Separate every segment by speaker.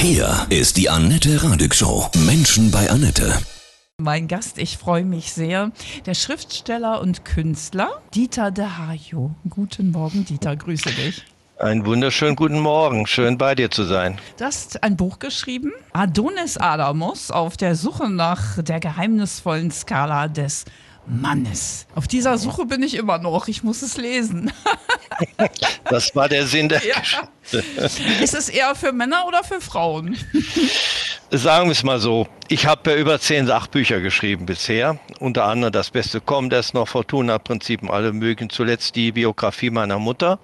Speaker 1: Hier ist die Annette Radig Show. Menschen bei Annette.
Speaker 2: Mein Gast, ich freue mich sehr, der Schriftsteller und Künstler Dieter de Hajo. Guten Morgen, Dieter, grüße dich.
Speaker 3: Einen wunderschönen guten Morgen. Schön bei dir zu sein.
Speaker 2: Du hast ein Buch geschrieben, Adonis Adamos, auf der Suche nach der geheimnisvollen Skala des Mannes. Auf dieser Suche bin ich immer noch. Ich muss es lesen.
Speaker 3: das war der Sinn der
Speaker 2: ja. Geschichte. Ist es eher für Männer oder für Frauen?
Speaker 3: Sagen wir es mal so. Ich habe ja über zehn Sachbücher geschrieben bisher. Unter anderem Das Beste kommt erst noch, Fortuna-Prinzipien, alle mögen. Zuletzt die Biografie meiner Mutter.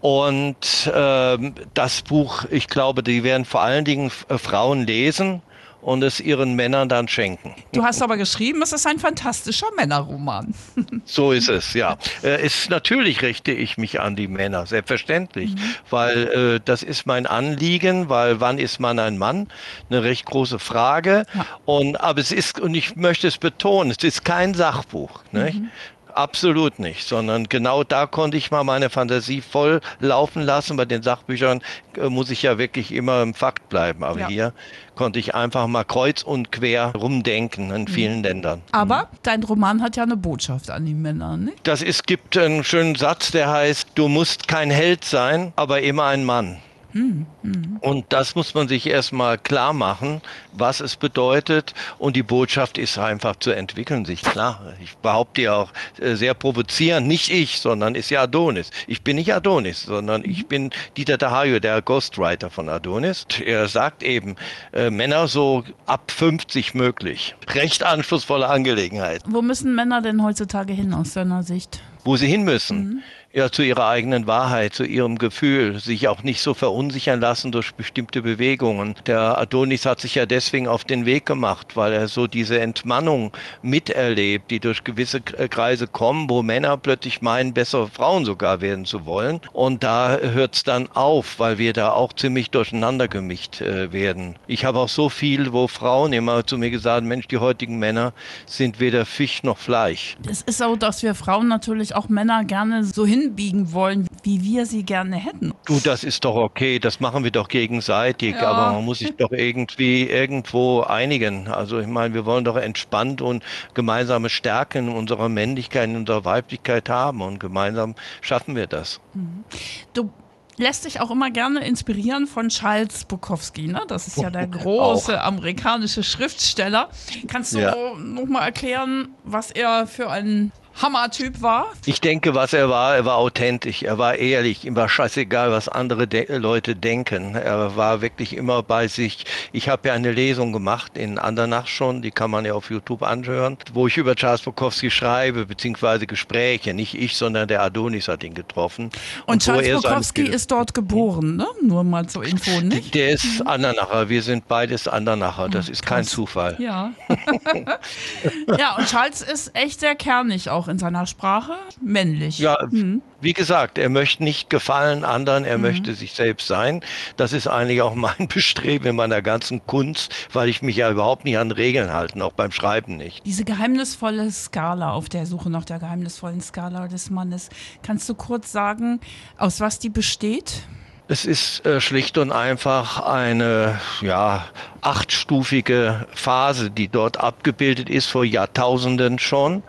Speaker 3: Und äh, das Buch, ich glaube, die werden vor allen Dingen äh, Frauen lesen und es ihren Männern dann schenken.
Speaker 2: Du hast aber geschrieben, es ist ein fantastischer Männerroman.
Speaker 3: so ist es, ja. Äh, ist natürlich richte ich mich an die Männer, selbstverständlich, mhm. weil äh, das ist mein Anliegen, weil wann ist man ein Mann? Eine recht große Frage. Ja. Und aber es ist und ich möchte es betonen, es ist kein Sachbuch. Mhm. Absolut nicht, sondern genau da konnte ich mal meine Fantasie voll laufen lassen. Bei den Sachbüchern äh, muss ich ja wirklich immer im Fakt bleiben, aber ja. hier konnte ich einfach mal kreuz und quer rumdenken in vielen mhm. Ländern.
Speaker 2: Aber dein Roman hat ja eine Botschaft an die Männer, nicht?
Speaker 3: Das ist, gibt einen schönen Satz, der heißt, du musst kein Held sein, aber immer ein Mann. Und das muss man sich erstmal klar machen, was es bedeutet. Und die Botschaft ist einfach zu entwickeln, sich klar. Ich behaupte ja auch äh, sehr provozierend, nicht ich, sondern ist ja Adonis. Ich bin nicht Adonis, sondern ich bin Dieter Dahayo, der Ghostwriter von Adonis. Er sagt eben, äh, Männer so ab 50 möglich. Recht anspruchsvolle Angelegenheit.
Speaker 2: Wo müssen Männer denn heutzutage hin aus deiner Sicht?
Speaker 3: Wo sie hin müssen. Mhm ja, zu ihrer eigenen Wahrheit, zu ihrem Gefühl, sich auch nicht so verunsichern lassen durch bestimmte Bewegungen. Der Adonis hat sich ja deswegen auf den Weg gemacht, weil er so diese Entmannung miterlebt, die durch gewisse Kreise kommen, wo Männer plötzlich meinen, bessere Frauen sogar werden zu wollen. Und da hört es dann auf, weil wir da auch ziemlich durcheinander gemischt äh, werden. Ich habe auch so viel, wo Frauen immer zu mir gesagt, Mensch, die heutigen Männer sind weder Fisch noch Fleisch.
Speaker 2: Es ist so, dass wir Frauen natürlich auch Männer gerne so hin hinbiegen wollen, wie wir sie gerne hätten.
Speaker 3: Du, das ist doch okay, das machen wir doch gegenseitig, ja. aber man muss sich doch irgendwie irgendwo einigen. Also ich meine, wir wollen doch entspannt und gemeinsame Stärken unserer Männlichkeit, unserer Weiblichkeit haben und gemeinsam schaffen wir das.
Speaker 2: Mhm. Du lässt sich auch immer gerne inspirieren von Charles Bukowski. Ne? Das ist ja der große amerikanische Schriftsteller. Kannst du ja. noch mal erklären, was er für ein Hammertyp war?
Speaker 3: Ich denke, was er war, er war authentisch, er war ehrlich, ihm war scheißegal, was andere de Leute denken. Er war wirklich immer bei sich. Ich habe ja eine Lesung gemacht in Andernach schon, die kann man ja auf YouTube anhören, wo ich über Charles Bukowski schreibe, beziehungsweise Gespräche. Nicht ich, sondern der Adonis hat ihn getroffen.
Speaker 2: Und, Und Charles Bukowski ist dort geboren, ne? Nur mal zur Info, nicht?
Speaker 3: Der ist mhm. Andernacher, wir sind beides Andernacher, das ist kein Zufall.
Speaker 2: Ja. ja, und Charles ist echt sehr kernig auch auch in seiner Sprache männlich.
Speaker 3: Ja, mhm. wie gesagt, er möchte nicht gefallen anderen, er mhm. möchte sich selbst sein. Das ist eigentlich auch mein Bestreben in meiner ganzen Kunst, weil ich mich ja überhaupt nicht an Regeln halte, auch beim Schreiben nicht.
Speaker 2: Diese geheimnisvolle Skala auf der Suche nach der geheimnisvollen Skala des Mannes, kannst du kurz sagen, aus was die besteht?
Speaker 3: Es ist äh, schlicht und einfach eine ja, achtstufige Phase, die dort abgebildet ist vor Jahrtausenden schon,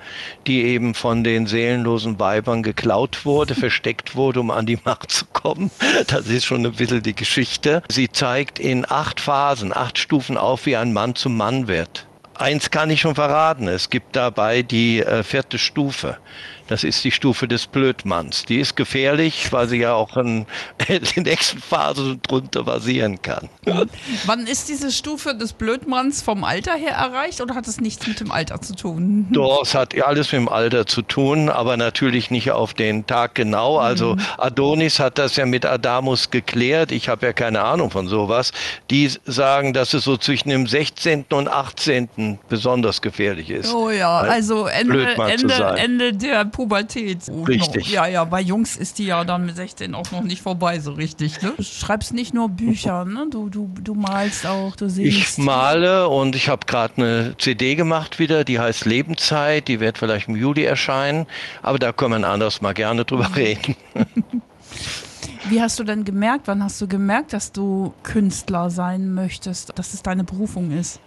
Speaker 3: die eben von den seelenlosen Weibern geklaut wurde, versteckt wurde, um an die Macht zu kommen. Das ist schon ein bisschen die Geschichte. Sie zeigt in acht Phasen, acht Stufen auf, wie ein Mann zum Mann wird. Eins kann ich schon verraten, es gibt dabei die äh, vierte Stufe. Das ist die Stufe des Blödmanns. Die ist gefährlich, weil sie ja auch in der nächsten Phase drunter basieren kann.
Speaker 2: Wann ist diese Stufe des Blödmanns vom Alter her erreicht oder hat es nichts mit dem Alter zu tun?
Speaker 3: Doch, es hat alles mit dem Alter zu tun, aber natürlich nicht auf den Tag genau. Also mhm. Adonis hat das ja mit Adamus geklärt. Ich habe ja keine Ahnung von sowas. Die sagen, dass es so zwischen dem 16. und 18. besonders gefährlich ist.
Speaker 2: Oh ja, also Ende, Ende, Ende der Pubertät.
Speaker 3: Richtig.
Speaker 2: Noch, ja, ja, bei Jungs ist die ja dann mit 16 auch noch nicht vorbei, so richtig. Ne? Du schreibst nicht nur Bücher, ne? du, du, du malst auch, du
Speaker 3: siehst. Ich male und ich habe gerade eine CD gemacht wieder, die heißt Lebenszeit, die wird vielleicht im Juli erscheinen, aber da können wir anders mal gerne drüber reden.
Speaker 2: Wie hast du denn gemerkt, wann hast du gemerkt, dass du Künstler sein möchtest, dass es deine Berufung ist?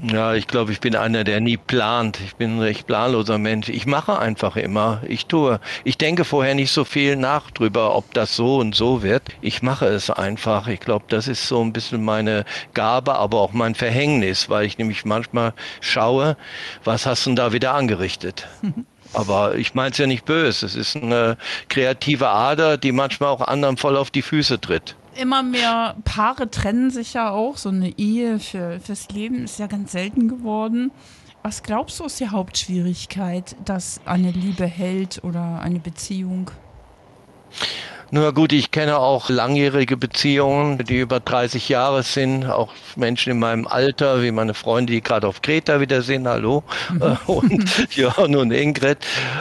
Speaker 3: Ja, ich glaube, ich bin einer, der nie plant. Ich bin ein recht planloser Mensch. Ich mache einfach immer. Ich tue. Ich denke vorher nicht so viel nach drüber, ob das so und so wird. Ich mache es einfach. Ich glaube, das ist so ein bisschen meine Gabe, aber auch mein Verhängnis, weil ich nämlich manchmal schaue, was hast du denn da wieder angerichtet? Aber ich meine es ja nicht böse. Es ist eine kreative Ader, die manchmal auch anderen voll auf die Füße tritt
Speaker 2: immer mehr Paare trennen sich ja auch. So eine Ehe für, fürs Leben ist ja ganz selten geworden. Was glaubst du ist die Hauptschwierigkeit, dass eine Liebe hält oder eine Beziehung?
Speaker 3: Nur gut, ich kenne auch langjährige Beziehungen, die über 30 Jahre sind, auch Menschen in meinem Alter, wie meine Freunde, die gerade auf Kreta wieder sind, hallo, mhm. und Jörn und Ingrid,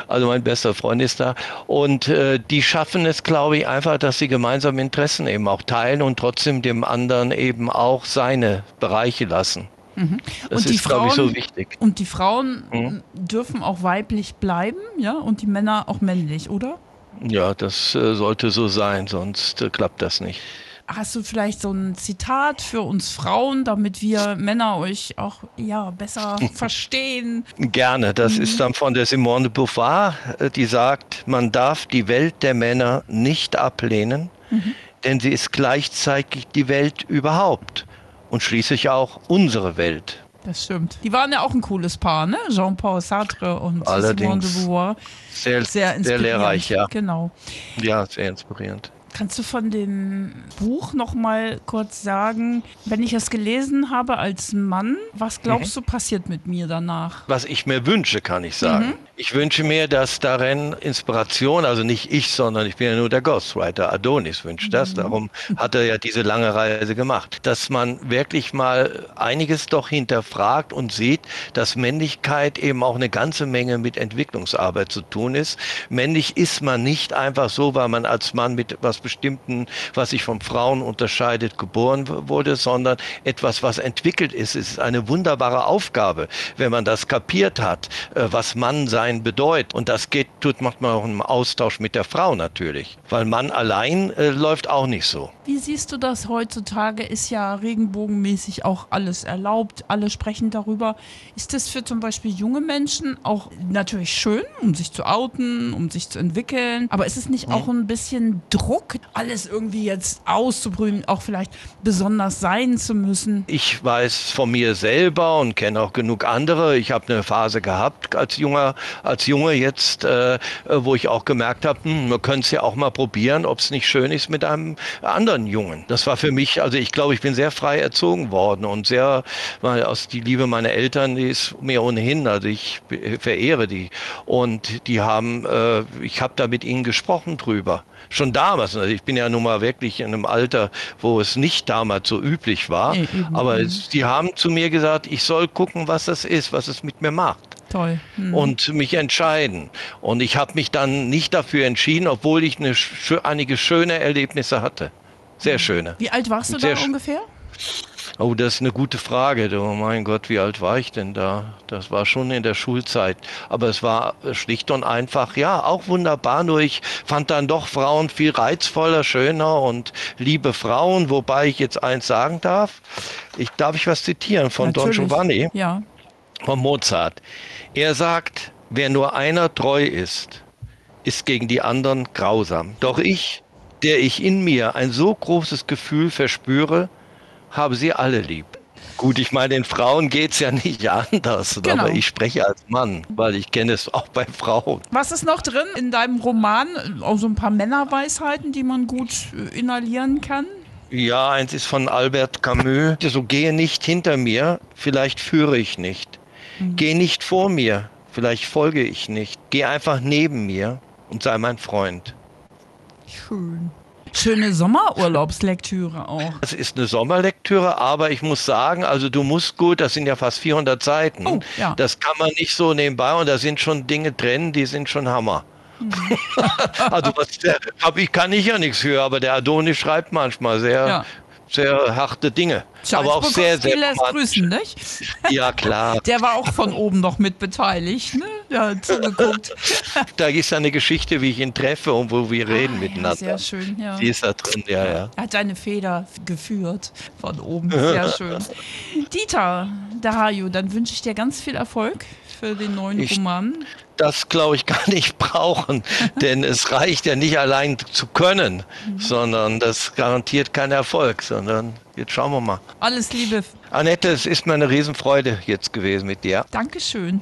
Speaker 3: also mein bester Freund ist da. Und äh, die schaffen es, glaube ich, einfach, dass sie gemeinsame Interessen eben auch teilen und trotzdem dem anderen eben auch seine Bereiche lassen.
Speaker 2: Mhm. Das und ist, glaube ich, so wichtig. Und die Frauen mhm. dürfen auch weiblich bleiben, ja, und die Männer auch männlich, oder?
Speaker 3: Ja, das äh, sollte so sein, sonst äh, klappt das nicht.
Speaker 2: Hast du vielleicht so ein Zitat für uns Frauen, damit wir Männer euch auch ja, besser verstehen?
Speaker 3: Gerne. Das mhm. ist dann von der Simone de Beauvoir, äh, die sagt, man darf die Welt der Männer nicht ablehnen, mhm. denn sie ist gleichzeitig die Welt überhaupt und schließlich auch unsere Welt.
Speaker 2: Das stimmt. Die waren ja auch ein cooles Paar, ne? Jean-Paul Sartre und
Speaker 3: Allerdings Simone de Beauvoir. Sehr, sehr, sehr lehrreich, ja.
Speaker 2: Genau.
Speaker 3: Ja, sehr inspirierend.
Speaker 2: Kannst du von dem Buch noch mal kurz sagen, wenn ich es gelesen habe als Mann, was glaubst mhm. du passiert mit mir danach?
Speaker 3: Was ich mir wünsche, kann ich sagen. Mhm. Ich wünsche mir, dass darin Inspiration, also nicht ich, sondern ich bin ja nur der Ghostwriter, Adonis wünscht das, mhm. darum hat er ja diese lange Reise gemacht, dass man wirklich mal einiges doch hinterfragt und sieht, dass Männlichkeit eben auch eine ganze Menge mit Entwicklungsarbeit zu tun ist. Männlich ist man nicht einfach so, weil man als Mann mit etwas Bestimmten, was sich von Frauen unterscheidet, geboren wurde, sondern etwas, was entwickelt ist. Es ist eine wunderbare Aufgabe, wenn man das kapiert hat, äh, was Mann sein sein bedeutet. Und das geht, tut manchmal auch im Austausch mit der Frau natürlich. Weil Mann allein äh, läuft auch nicht so.
Speaker 2: Wie siehst du das heutzutage? Ist ja regenbogenmäßig auch alles erlaubt. Alle sprechen darüber. Ist das für zum Beispiel junge Menschen auch natürlich schön, um sich zu outen, um sich zu entwickeln? Aber ist es nicht mhm. auch ein bisschen Druck, alles irgendwie jetzt auszuprüfen, auch vielleicht besonders sein zu müssen?
Speaker 3: Ich weiß von mir selber und kenne auch genug andere. Ich habe eine Phase gehabt als junger als Junge jetzt, äh, wo ich auch gemerkt habe, hm, wir können es ja auch mal probieren, ob es nicht schön ist mit einem anderen Jungen. Das war für mich, also ich glaube, ich bin sehr frei erzogen worden und sehr, weil aus die Liebe meiner Eltern, die ist mir ohnehin, also ich verehre die und die haben, äh, ich habe da mit ihnen gesprochen drüber schon damals, also ich bin ja nun mal wirklich in einem Alter, wo es nicht damals so üblich war, aber sie haben zu mir gesagt, ich soll gucken, was das ist, was es mit mir macht.
Speaker 2: Toll.
Speaker 3: Mhm. Und mich entscheiden. Und ich habe mich dann nicht dafür entschieden, obwohl ich eine, einige schöne Erlebnisse hatte. Sehr hm. schöne.
Speaker 2: Wie alt warst du da ungefähr?
Speaker 3: Oh, das ist eine gute Frage. Oh mein Gott, wie alt war ich denn da? Das war schon in der Schulzeit. Aber es war schlicht und einfach, ja, auch wunderbar. Nur ich fand dann doch Frauen viel reizvoller, schöner und liebe Frauen. Wobei ich jetzt eins sagen darf. Ich, darf ich was zitieren von Natürlich. Don Giovanni?
Speaker 2: Ja.
Speaker 3: Von Mozart. Er sagt, wer nur einer treu ist, ist gegen die anderen grausam. Doch ich, der ich in mir ein so großes Gefühl verspüre, habe sie alle lieb. Gut, ich meine, den Frauen geht es ja nicht anders, genau. aber ich spreche als Mann, weil ich kenne es auch bei Frauen.
Speaker 2: Was ist noch drin in deinem Roman? Auch so ein paar Männerweisheiten, die man gut äh, inhalieren kann?
Speaker 3: Ja, eins ist von Albert Camus. So gehe nicht hinter mir, vielleicht führe ich nicht. Mhm. Geh nicht vor mir, vielleicht folge ich nicht. Geh einfach neben mir und sei mein Freund.
Speaker 2: Schön. Schöne Sommerurlaubslektüre auch.
Speaker 3: Das ist eine Sommerlektüre, aber ich muss sagen, also du musst gut, das sind ja fast 400 Seiten. Oh, ja. Das kann man nicht so nebenbei und da sind schon Dinge drin, die sind schon Hammer. Mhm. also was der, ich kann ich ja nichts für, aber der Adonis schreibt manchmal sehr, ja sehr harte Dinge.
Speaker 2: Aber auch sehr, sehr lässt grüßen, nicht?
Speaker 3: Ja, klar.
Speaker 2: Der war auch von oben noch mit beteiligt, ne? ja, zugeguckt.
Speaker 3: da ist eine Geschichte, wie ich ihn treffe und wo wir reden
Speaker 2: Ah,
Speaker 3: miteinander.
Speaker 2: Ja, sehr schön, ja.
Speaker 3: Die ist da drin, ja, ja.
Speaker 2: Er hat deine Feder geführt von oben. Sehr schön. Dieter Dahayo, dann wünsche ich dir ganz viel Erfolg für den neuen
Speaker 3: Ich-
Speaker 2: Roman.
Speaker 3: Das glaube ich gar nicht brauchen, denn es reicht ja nicht allein zu können,
Speaker 2: Mhm.
Speaker 3: sondern das garantiert keinen Erfolg, sondern jetzt schauen wir mal.
Speaker 2: Alles Liebe.
Speaker 3: Annette, es ist mir eine Riesenfreude jetzt gewesen mit dir.
Speaker 2: Dankeschön.